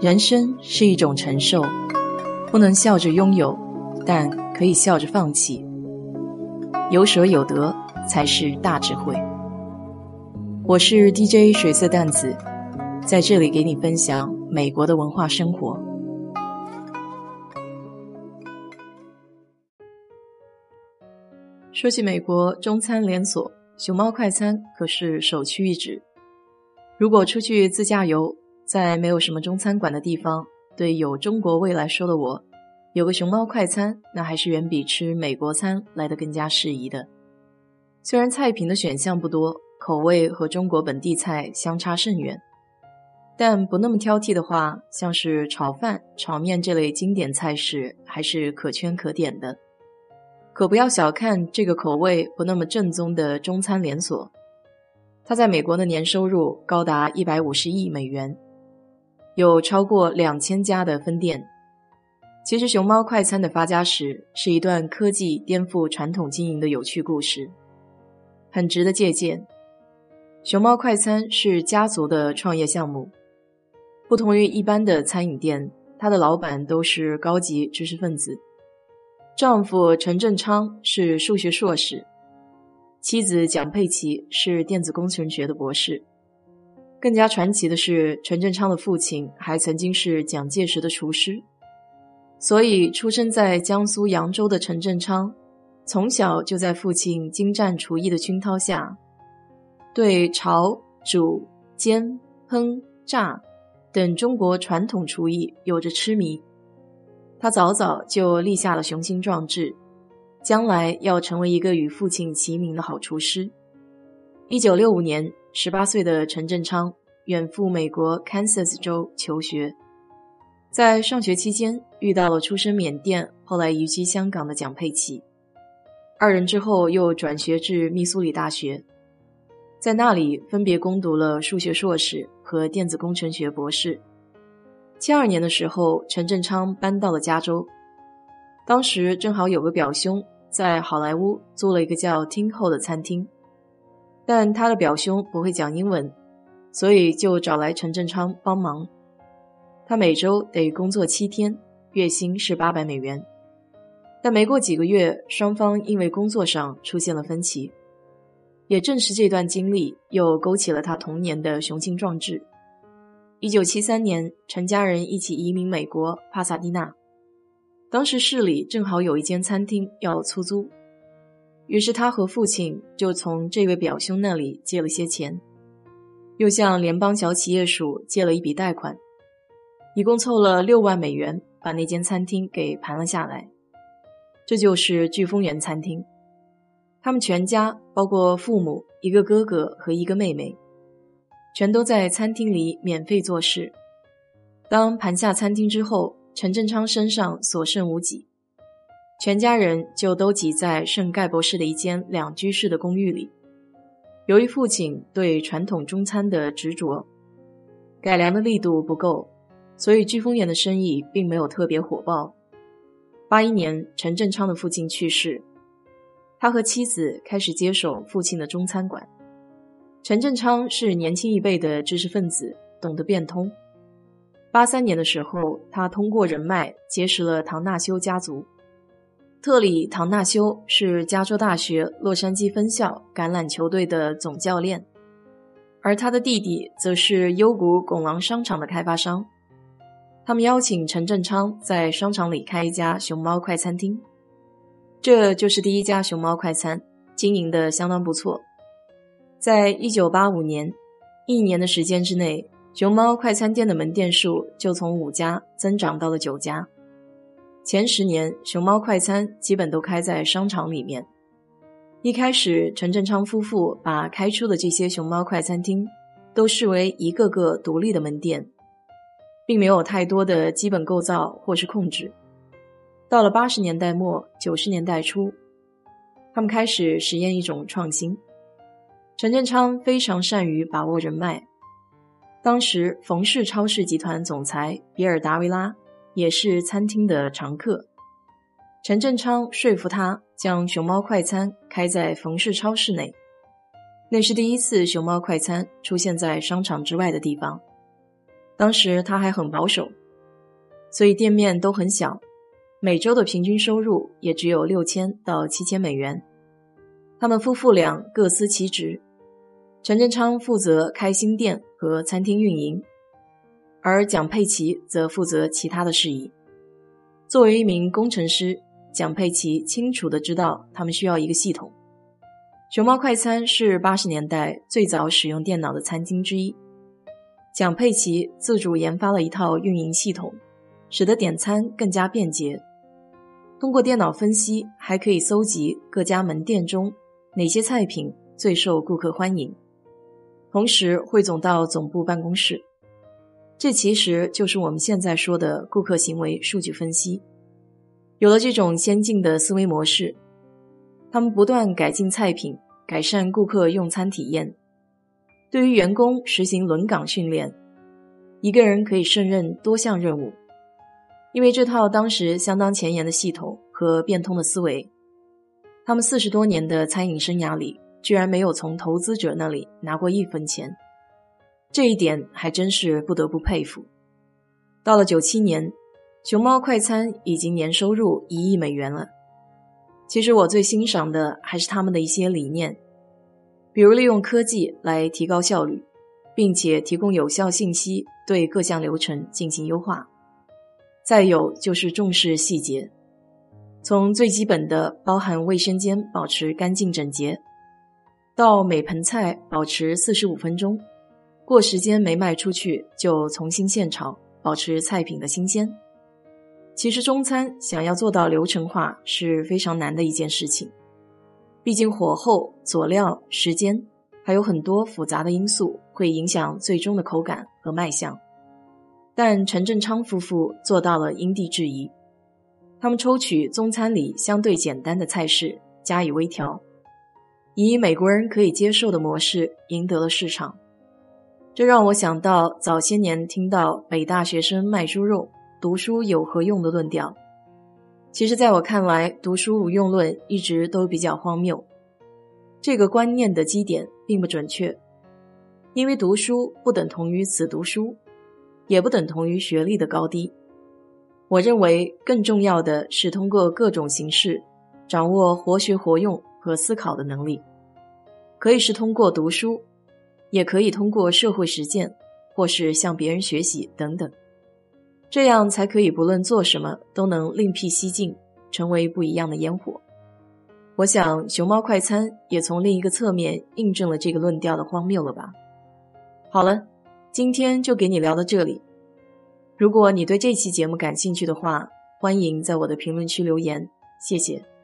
人生是一种承受，不能笑着拥有，但可以笑着放弃。有舍有得才是大智慧。我是 DJ 水色淡子，在这里给你分享美国的文化生活。说起美国中餐连锁，熊猫快餐可是首屈一指。如果出去自驾游，在没有什么中餐馆的地方，对有中国味来说的我，有个熊猫快餐，那还是远比吃美国餐来的更加适宜的。虽然菜品的选项不多，口味和中国本地菜相差甚远，但不那么挑剔的话，像是炒饭、炒面这类经典菜式还是可圈可点的。可不要小看这个口味不那么正宗的中餐连锁，它在美国的年收入高达一百五十亿美元。有超过两千家的分店。其实，熊猫快餐的发家史是一段科技颠覆传统经营的有趣故事，很值得借鉴。熊猫快餐是家族的创业项目，不同于一般的餐饮店，它的老板都是高级知识分子。丈夫陈振昌是数学硕士，妻子蒋佩琪是电子工程学的博士。更加传奇的是，陈振昌的父亲还曾经是蒋介石的厨师，所以出生在江苏扬州的陈振昌，从小就在父亲精湛厨艺的熏陶下，对炒、煮、煎、烹、炸等中国传统厨艺有着痴迷。他早早就立下了雄心壮志，将来要成为一个与父亲齐名的好厨师。一九六五年。十八岁的陈振昌远赴美国 Kansas 州求学，在上学期间遇到了出身缅甸、后来移居香港的蒋佩琪，二人之后又转学至密苏里大学，在那里分别攻读了数学硕士和电子工程学博士。七二年的时候，陈振昌搬到了加州，当时正好有个表兄在好莱坞租了一个叫 Ting Ho 的餐厅。但他的表兄不会讲英文，所以就找来陈振昌帮忙。他每周得工作七天，月薪是八百美元。但没过几个月，双方因为工作上出现了分歧。也正是这段经历，又勾起了他童年的雄心壮志。一九七三年，陈家人一起移民美国帕萨蒂纳，当时市里正好有一间餐厅要出租。于是他和父亲就从这位表兄那里借了些钱，又向联邦小企业署借了一笔贷款，一共凑了六万美元，把那间餐厅给盘了下来。这就是飓风园餐厅。他们全家，包括父母、一个哥哥和一个妹妹，全都在餐厅里免费做事。当盘下餐厅之后，陈振昌身上所剩无几。全家人就都挤在圣盖博士的一间两居室的公寓里。由于父亲对传统中餐的执着，改良的力度不够，所以飓风园的生意并没有特别火爆。八一年，陈振昌的父亲去世，他和妻子开始接手父亲的中餐馆。陈振昌是年轻一辈的知识分子，懂得变通。八三年的时候，他通过人脉结识了唐纳修家族。特里·唐纳修是加州大学洛杉矶分校橄榄球队的总教练，而他的弟弟则是优谷拱廊商场的开发商。他们邀请陈振昌在商场里开一家熊猫快餐厅，这就是第一家熊猫快餐，经营的相当不错。在一九八五年，一年的时间之内，熊猫快餐店的门店数就从五家增长到了九家。前十年，熊猫快餐基本都开在商场里面。一开始，陈振昌夫妇把开出的这些熊猫快餐厅都视为一个个独立的门店，并没有太多的基本构造或是控制。到了八十年代末九十年代初，他们开始实验一种创新。陈振昌非常善于把握人脉，当时冯氏超市集团总裁比尔·达维拉。也是餐厅的常客，陈振昌说服他将熊猫快餐开在冯氏超市内。那是第一次熊猫快餐出现在商场之外的地方。当时他还很保守，所以店面都很小，每周的平均收入也只有六千到七千美元。他们夫妇俩各司其职，陈振昌负责开新店和餐厅运营，而蒋佩琪则负责其他的事宜。作为一名工程师，蒋佩琪清楚的知道他们需要一个系统。熊猫快餐是八十年代最早使用电脑的餐厅之一。蒋佩奇自主研发了一套运营系统，使得点餐更加便捷。通过电脑分析，还可以搜集各家门店中哪些菜品最受顾客欢迎，同时汇总到总部办公室。这其实就是我们现在说的顾客行为数据分析。有了这种先进的思维模式。他们不断改进菜品，改善顾客用餐体验。对于员工实行轮岗训练，一个人可以胜任多项任务。因为这套当时相当前沿的系统和变通的思维，他们四十多年的餐饮生涯里，居然没有从投资者那里拿过一分钱。这一点还真是不得不佩服。到了九七年，熊猫快餐已经年收入一亿美元了。其实我最欣赏的还是他们的一些理念，比如利用科技来提高效率，并且提供有效信息，对各项流程进行优化。再有就是重视细节，从最基本的包含卫生间保持干净整洁，到每盆菜保持四十五分钟，过时间没卖出去就重新现炒，保持菜品的新鲜。其实中餐想要做到流程化是非常难的一件事情，毕竟火候、佐料、时间还有很多复杂的因素会影响最终的口感和卖相。但陈振昌夫妇做到了因地制宜，他们抽取中餐里相对简单的菜式加以微调，以美国人可以接受的模式赢得了市场。这让我想到早些年听到北大学生卖猪肉。读书有何用的论调，其实在我看来，读书无用论一直都比较荒谬。这个观念的基点并不准确，因为读书不等同于死读书，也不等同于学历的高低。我认为更重要的是通过各种形式掌握活学活用和思考的能力，可以是通过读书，也可以通过社会实践，或是向别人学习等等。这样才可以，不论做什么都能另辟蹊径，成为不一样的烟火。我想，熊猫快餐也从另一个侧面印证了这个论调的荒谬了吧？好了，今天就给你聊到这里。如果你对这期节目感兴趣的话，欢迎在我的评论区留言，谢谢。